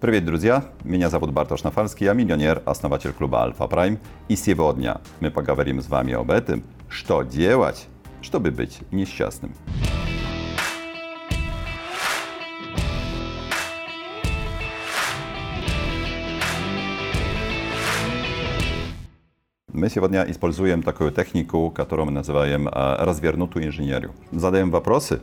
Привет, друзья! Меня зовут Бартош Нафальский, я миллионер, основатель клуба Alpha Prime. И сегодня мы поговорим с вами об этом, что делать, чтобы быть несчастным. Мы сегодня используем такую технику, которую мы называем э, развернутую инженерию. Задаем вопросы,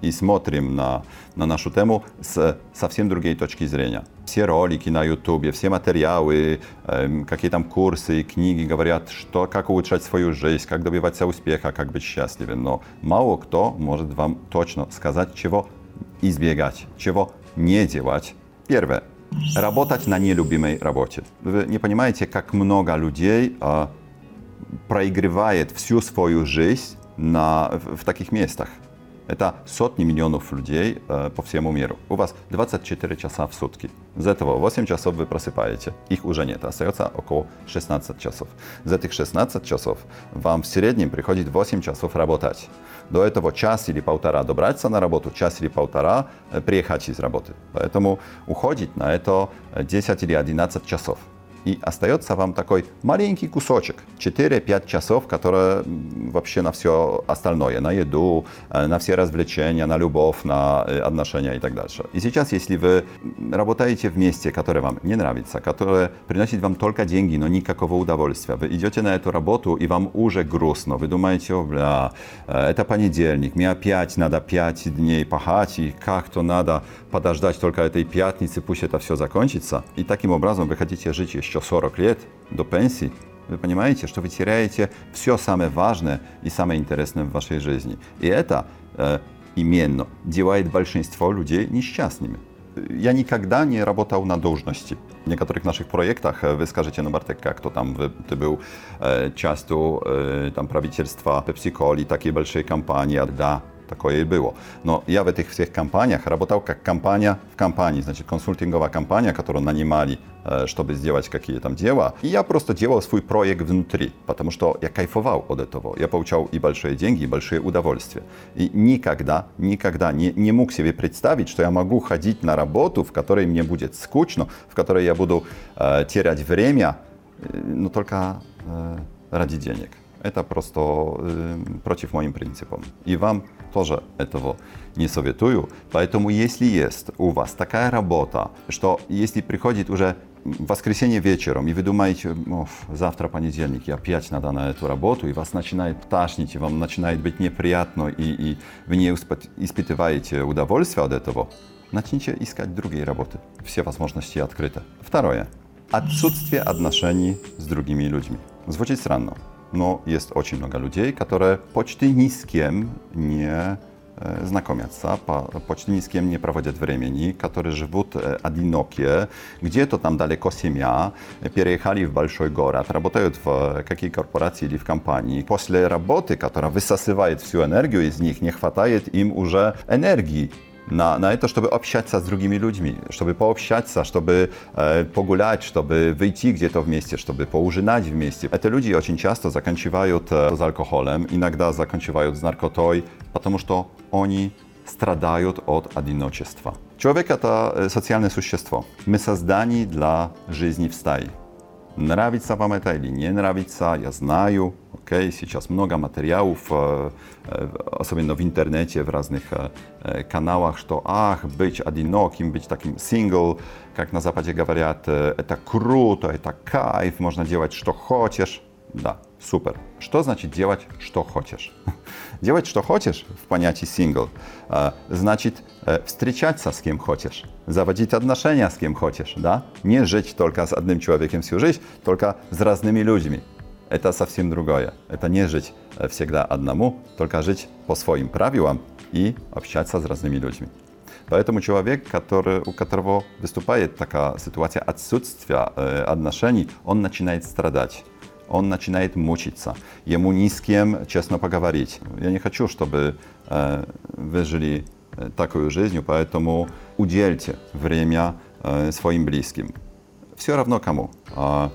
и смотрим на, на нашу тему с совсем другой точки зрения. Все ролики на YouTube, все материалы, э, какие там курсы, книги говорят, что, как улучшать свою жизнь, как добиваться успеха, как быть счастливым. Но мало кто может вам точно сказать, чего избегать, чего не делать. Первое. Работать на нелюбимой работе. Вы не понимаете, как много людей э, проигрывает всю свою жизнь на, в, в таких местах. Это сотни миллионов людей э, по всему миру. У вас 24 часа в сутки. Из этого 8 часов вы просыпаете. Их уже нет. Остается около 16 часов. За этих 16 часов вам в среднем приходит 8 часов работать. До этого час или полтора добраться на работу, час или полтора э, приехать из работы. Поэтому уходит на это 10 или 11 часов и остается вам такой маленький кусочек, 4-5 часов, которые вообще на все остальное, на еду, э, на все развлечения, на любовь, на э, отношения и так дальше. И сейчас, если вы работаете в месте, которое вам не нравится, которое приносит вам только деньги, но никакого удовольствия, вы идете на эту работу и вам уже грустно, вы думаете, о, бля, э, это понедельник, мне опять надо 5 дней пахать, и как-то надо подождать только этой пятницы, пусть это все закончится. И таким образом вы хотите жить еще еще 40 лет до пенсии, вы понимаете, что вы теряете все самое важное и самое интересное в вашей жизни. И это э, именно делает большинство людей несчастными. Я никогда не работал на должности. В некоторых наших проектах э, вы скажете, ну Bartek, как то там, ты был э, частью э, там, правительства PepsiCo, такие большие компании, да, такое и было. Но я в этих всех компаниях работал как компания в компании, значит, консультинговая компания, которую нанимали, э, чтобы сделать какие там дела. И я просто делал свой проект внутри, потому что я кайфовал от этого. Я получал и большие деньги, и большие удовольствия. И никогда, никогда не, не мог себе представить, что я могу ходить на работу, в которой мне будет скучно, в которой я буду э, терять время, э, но только э, ради денег. Это просто э, против моим принципам. И вам тоже этого не советую. Поэтому если есть у вас такая работа, что если приходит уже воскресенье вечером, и вы думаете, завтра понедельник, и опять надо на эту работу, и вас начинает ташнить, и вам начинает быть неприятно, и, и вы не испытываете удовольствие от этого, начните искать другие работы. Все возможности открыты. Второе. Отсутствие отношений с другими людьми. Звучит странно, но есть очень много людей, которые почти ни с кем не знакомятся, почти ни с кем не проводят времени, которые живут одинокие, где-то там далеко семья, переехали в большой город, работают в какие корпорации или в компании. После работы, которая высасывает всю энергию из них, не хватает им уже энергии на, на это, чтобы общаться с другими людьми, чтобы пообщаться, чтобы э, погулять, чтобы выйти где-то вместе, чтобы поужинать вместе. Эти люди очень часто заканчивают э, с алкоголем, иногда заканчивают с наркотой, потому что они страдают от одиночества. Человек это э, социальное существо. Мы созданы для жизни в стае. Нравится вам это или не нравится, я знаю. Okay? Сейчас много материалов, э, э, особенно в интернете, в разных э, каналах, что ах, быть одиноким, быть таким сингл, как на Западе говорят, это круто, это кайф, можно делать, что хочешь. Да, супер. Что значит делать, что хочешь? Делать, что хочешь, в понятии сингл, значит встречаться с кем хочешь, заводить отношения с кем хочешь, да? Не жить только с одним человеком всю жизнь, только с разными людьми. Это совсем другое. Это не жить всегда одному, только жить по своим правилам и общаться с разными людьми. Поэтому человек, который, у которого выступает такая ситуация отсутствия э, отношений, он начинает страдать он начинает мучиться. Ему ни с кем честно поговорить. Я не хочу, чтобы э, вы жили э, такую жизнью, поэтому удельте время э, своим близким. Все равно кому. Э,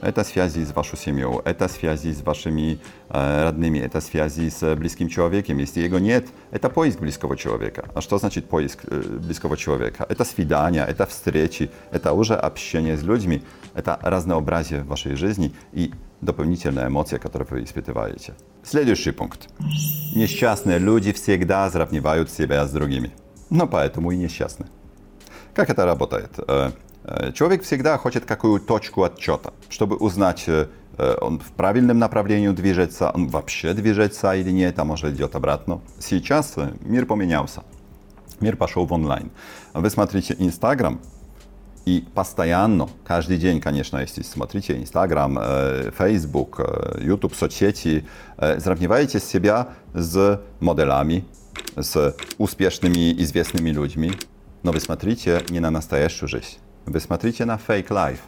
Это связи с вашей семьей, это связи с вашими э, родными, это связи с близким человеком. Если его нет, это поиск близкого человека. А что значит поиск э, близкого человека? Это свидания, это встречи, это уже общение с людьми, это разнообразие вашей жизни и дополнительная эмоция, которую вы испытываете. Следующий пункт. Несчастные люди всегда сравнивают себя с другими. Но поэтому и несчастны. Как это работает? Э, э, человек всегда хочет какую точку отчета, чтобы узнать, э, он в правильном направлении движется, он вообще движется или нет, а может идет обратно. Сейчас мир поменялся. Мир пошел в онлайн. Вы смотрите Инстаграм, и постоянно, каждый день, конечно, если смотрите Инстаграм, Facebook, YouTube, соцсети, сравниваете себя с моделями, с успешными, известными людьми, но вы смотрите не на настоящую жизнь. Вы смотрите на fake life,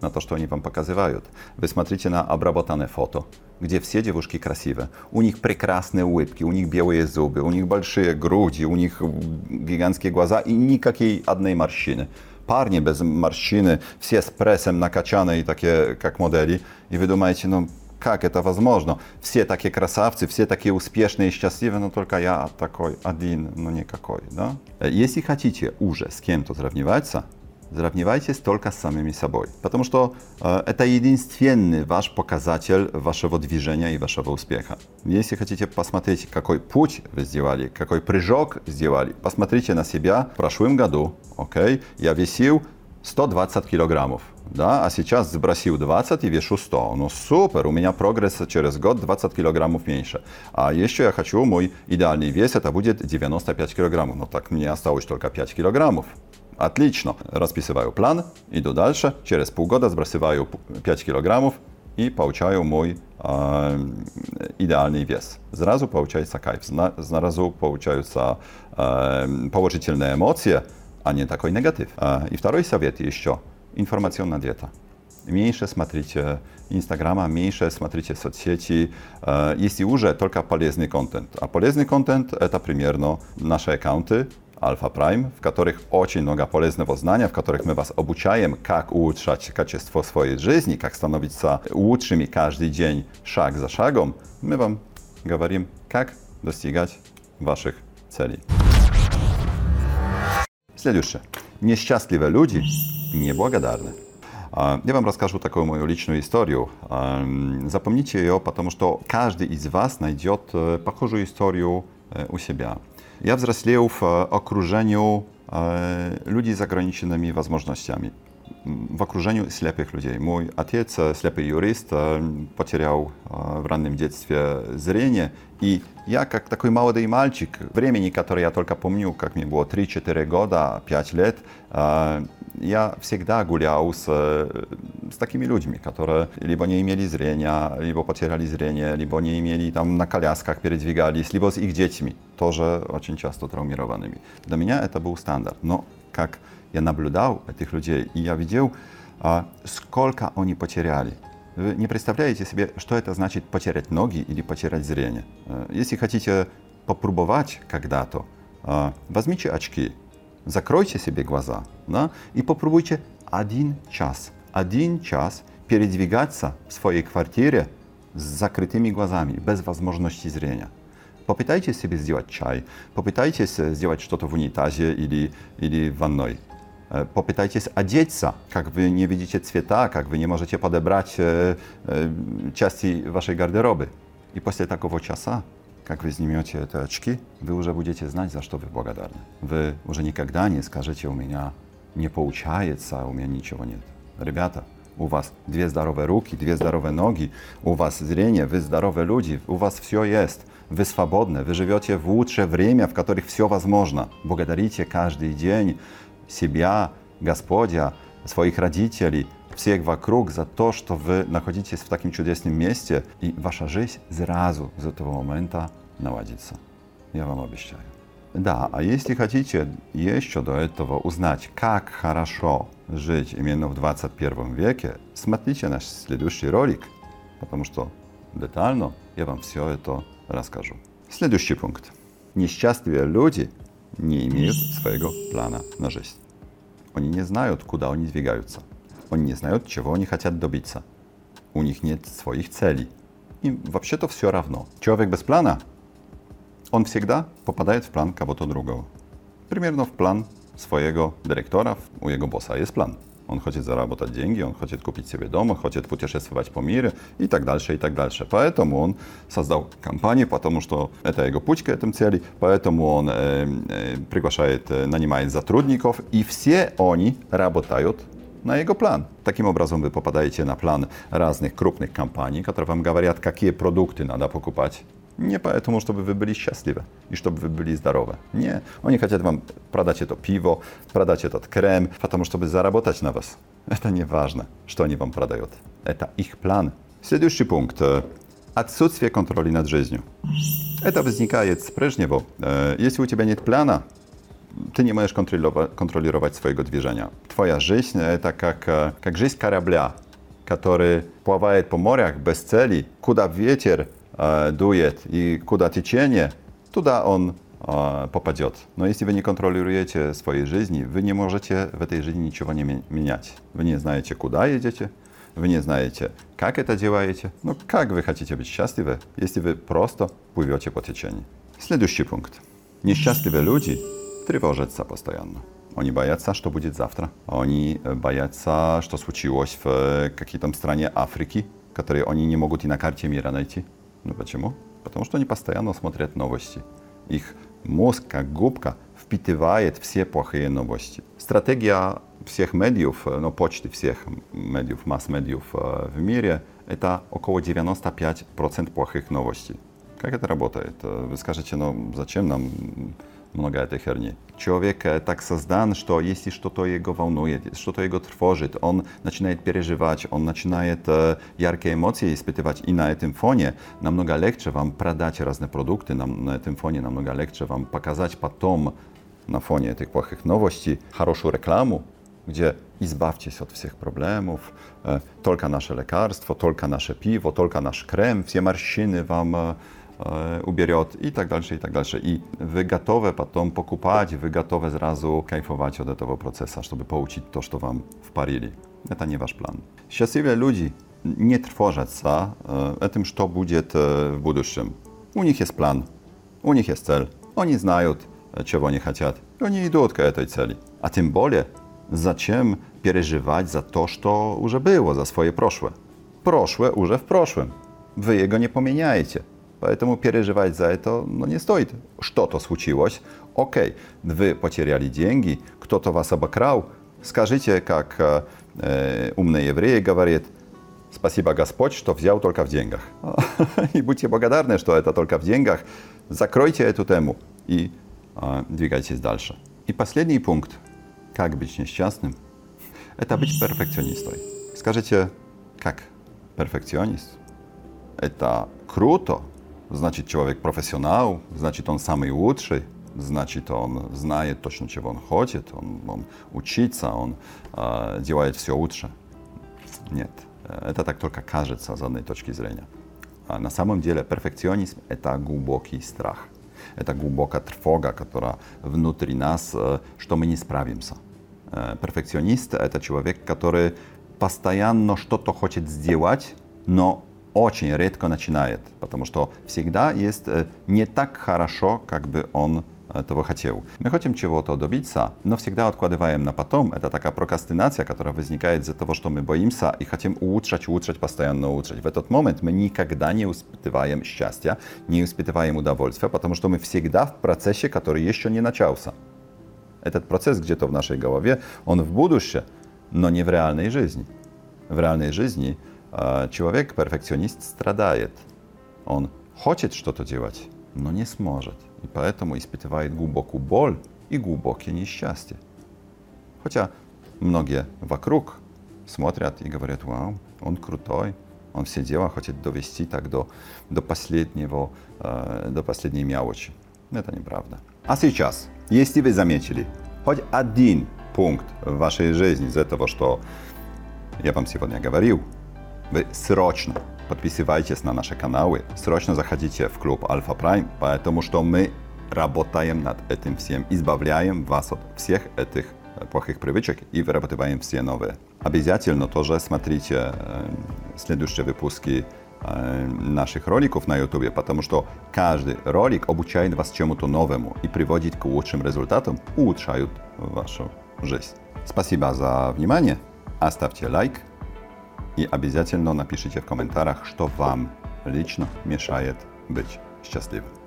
на то, что они вам показывают. Вы смотрите на обработанное фото, где все девушки красивые. У них прекрасные улыбки, у них белые зубы, у них большие груди, у них гигантские глаза и никакой одной морщины. Парни без морщины, все с прессом накачанные, такие как модели. И вы думаете, ну как это возможно? Все такие красавцы, все такие успешные и счастливые, но только я такой один, но никакой. Да? Если хотите уже с кем-то сравниваться, сравнивайтесь только с самими собой. Потому что э, это единственный ваш показатель вашего движения и вашего успеха. Если хотите посмотреть, какой путь вы сделали, какой прыжок сделали, посмотрите на себя в прошлом году. Okay? Я весил 120 килограммов, да, а сейчас сбросил 20 и вешу 100. Ну супер, у меня прогресс через год 20 килограммов меньше. А еще я хочу, мой идеальный вес это будет 95 килограммов. Но так мне осталось только 5 килограммов. Отлично. Расписываю план, иду дальше. Через полгода сбрасываю 5 килограммов и получаю мой э, идеальный вес. Сразу получается кайф, сразу получаются э, положительные эмоции, а не такой негатив. И второй совет еще – информационная диета. Меньше смотрите Инстаграма, меньше смотрите соцсети, если уже только полезный контент. А полезный контент – это примерно наши аккаунты, Alpha Prime, в которых очень много полезного знания, в которых мы вас обучаем, как улучшать качество своей жизни, как становиться лучшими каждый день, шаг за шагом. Мы вам говорим, как достигать ваших целей. Следующее. Несчастливые люди неблагодарны. А, я вам расскажу такую мою личную историю. А, запомните ее, потому что каждый из вас найдет э, похожую историю э, у себя. Я взрослел в э, окружении людей с ограниченными возможностями в окружении слепых людей. Мой отец, слепый юрист, потерял в раннем детстве зрение, и я, как такой молодой мальчик, времени, которое я только помню, как мне было 3-4 года, 5 лет, я всегда гулял с, с такими людьми, которые либо не имели зрения, либо потеряли зрение, либо не имели там на колясках передвигались, либо с их детьми, тоже очень часто травмированными. Для меня это был стандарт. Но как я наблюдал этих людей, и я видел, а, сколько они потеряли. Вы не представляете себе, что это значит потерять ноги или потерять зрение. Э, если хотите попробовать когда-то, а, возьмите очки, закройте себе глаза да, и попробуйте один час, один час передвигаться в своей квартире с закрытыми глазами, без возможности зрения. Попытайтесь себе сделать чай, попытайтесь сделать что-то в унитазе или, или в ванной. Э, попытайтесь одеться, как вы не видите цвета, как вы не можете подобрать э, э, части вашей гардеробы. И после такого часа, как вы снимете эти очки, вы уже будете знать, за что вы благодарны. Вы уже никогда не скажете, у меня не получается, у меня ничего нет. Ребята, у вас две здоровые руки, две здоровые ноги, у вас зрение, вы здоровые люди, у вас все есть. Вы свободны, вы живете в лучшее время, в которых все возможно. Благодарите каждый день себя, Господя, своих родителей, всех вокруг за то, что вы находитесь в таком чудесном месте, и ваша жизнь сразу с этого момента наладится. Я вам обещаю. Да, а если хотите еще до этого узнать, как хорошо жить именно в 21 веке, смотрите наш следующий ролик, потому что детально я вам все это расскажу. Следующий пункт. Несчастливые люди не имеют своего плана на жизнь. Они не знают, куда они двигаются. Они не знают, чего они хотят добиться. у них нет своих целей. Им вообще-то все равно. Человек без плана, он всегда попадает в план кого-то другого. Примерно в план своего директора, у его босса есть план. Он хочет заработать деньги, он хочет купить себе дом, он хочет путешествовать по миру и так дальше, и так дальше. Поэтому он создал компанию, потому что это его путь к этим цели, поэтому он э, э, приглашает, э, нанимает сотрудников, и все они работают на его план. Таким образом, вы попадаете на план разных крупных компаний, которые вам говорят, какие продукты надо покупать. Не поэтому, чтобы вы были счастливы и чтобы вы были здоровы. Не, они хотят вам продать это пиво, продать этот крем, потому чтобы заработать на вас. Это не важно, что они вам продают. Это их план. Следующий пункт. Отсутствие контроля над жизнью. Это возникает с прежнего. Если у тебя нет плана, ты не можешь контролировать своего движения. Твоя жизнь – это как, как жизнь корабля, который плавает по морях без цели, куда ветер э, дует и куда течение, туда он э, попадет. Но если вы не контролируете своей жизни, вы не можете в этой жизни ничего не менять. Вы не знаете, куда едете, вы не знаете, как это делаете. Ну, как вы хотите быть счастливы, если вы просто плывете по течению? Следующий пункт. Несчастливые люди тревожатся постоянно. Они боятся, что будет завтра. Они боятся, что случилось в какой-то стране Африки, которые они не могут и на карте мира найти. Ну почему? Потому что они постоянно смотрят новости. Их мозг, как губка, впитывает все плохие новости. Стратегия всех медиев, ну почти всех медиев, масс-медиев в мире, это около 95% плохих новостей. Как это работает? Вы скажете, ну зачем нам много этой херни. Человек так создан, что если что-то его волнует, что-то его тревожит, он начинает переживать, он начинает э, яркие эмоции испытывать. И на этом фоне намного легче вам продать разные продукты, нам, на этом фоне намного легче вам показать потом на фоне этих плохих новостей хорошую рекламу, где избавьтесь от всех проблемов, э, только наше лекарство, только наше пиво, только наш крем, все морщины вам E, ubierot i tak dalsze, i tak dalsze. I wy gotowe potem pokupać, wy gotowe zrazu kajfować od tego procesa, żeby pouczyć to, co wam wparili. To nie wasz plan. Szczęśliwe ludzi nie trwożać się o e, tym, co będzie w przyszłości. U nich jest plan, u nich jest cel, oni znają, e, czego oni chcą. Oni idą od tej celi. A tym bardziej, zaczem przeżywać za to, co już było, za swoje proszłe. Proszłe już w proszłym. Wy jego nie pomieniajcie. Поэтому переживать за это ну, не стоит. Что-то случилось, окей, вы потеряли деньги, кто-то вас обокрал. Скажите, как э, умный еврей говорит, спасибо Господь, что взял только в деньгах. И будьте благодарны, что это только в деньгах. Закройте эту тему и э, двигайтесь дальше. И последний пункт, как быть несчастным, это быть перфекционистом. Скажите, как перфекционист? Это круто, значит человек профессионал, значит он самый лучший, значит он знает точно, чего он хочет, он, он учится, он э, делает все лучше. Нет, это так только кажется с одной точки зрения. А на самом деле перфекционизм – это глубокий страх. Это глубокая тревога, которая внутри нас, э, что мы не справимся. Э, перфекционист – это человек, который постоянно что-то хочет сделать, но очень редко начинает, потому что всегда есть э, не так хорошо, как бы он этого хотел. Мы хотим чего-то добиться, но всегда откладываем на потом. Это такая прокрастинация, которая возникает из-за того, что мы боимся и хотим улучшать, улучшать, постоянно улучшать. В этот момент мы никогда не испытываем счастья, не испытываем удовольствия, потому что мы всегда в процессе, который еще не начался. Этот процесс где-то в нашей голове, он в будущем, но не в реальной жизни. В реальной жизни человек, перфекционист, страдает. Он хочет что-то делать, но не сможет. И поэтому испытывает глубокую боль и глубокое несчастье. Хотя многие вокруг смотрят и говорят, вау, он крутой, он все дела хочет довести так до, до последнего, э, до последней мелочи. Это неправда. А сейчас, если вы заметили хоть один пункт в вашей жизни из этого, что я вам сегодня говорил, вы срочно подписывайтесь на наши каналы, срочно заходите в клуб Alpha Prime, потому что мы работаем над этим всем, избавляем вас от всех этих э, плохих привычек и вырабатываем все новые. Обязательно тоже смотрите э, следующие выпуски э, наших роликов на YouTube, потому что каждый ролик обучает вас чему-то новому и приводит к лучшим результатам, улучшают вашу жизнь. Спасибо за внимание, оставьте лайк и обязательно напишите в комментариях, что вам лично мешает быть счастливым.